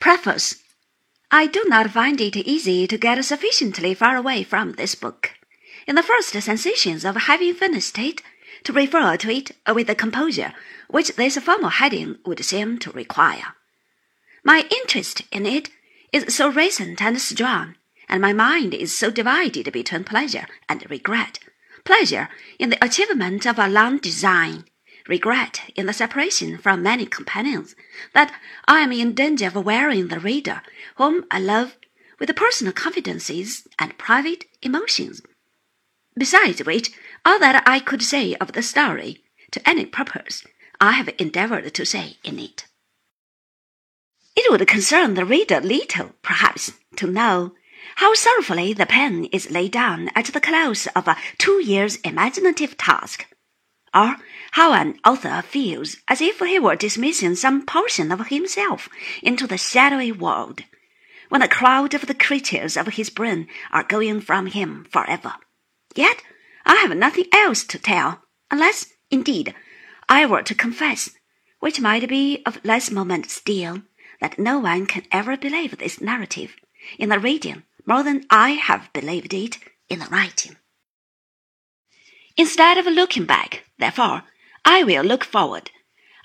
Preface I do not find it easy to get sufficiently far away from this book. In the first sensations of having finished it, to refer to it with the composure which this formal heading would seem to require. My interest in it is so recent and strong, and my mind is so divided between pleasure and regret. Pleasure in the achievement of a long design, regret in the separation from many companions, that I am in danger of wearing the reader, whom I love, with personal confidences and private emotions. Besides which, all that I could say of the story, to any purpose, I have endeavored to say in it. It would concern the reader little, perhaps, to know how sorrowfully the pen is laid down at the close of a two years' imaginative task or how an author feels as if he were dismissing some portion of himself into the shadowy world, when a crowd of the creatures of his brain are going from him forever. Yet I have nothing else to tell, unless, indeed, I were to confess, which might be of less moment still, that no one can ever believe this narrative in the reading more than I have believed it in the writing. Instead of looking back, therefore, I will look forward.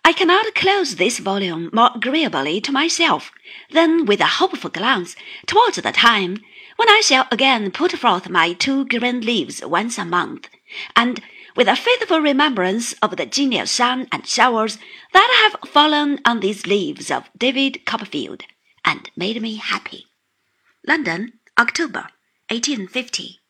I cannot close this volume more agreeably to myself than with a hopeful glance towards the time when I shall again put forth my two green leaves once a month, and with a faithful remembrance of the genial sun and showers that have fallen on these leaves of David Copperfield, and made me happy. London, October, 1850.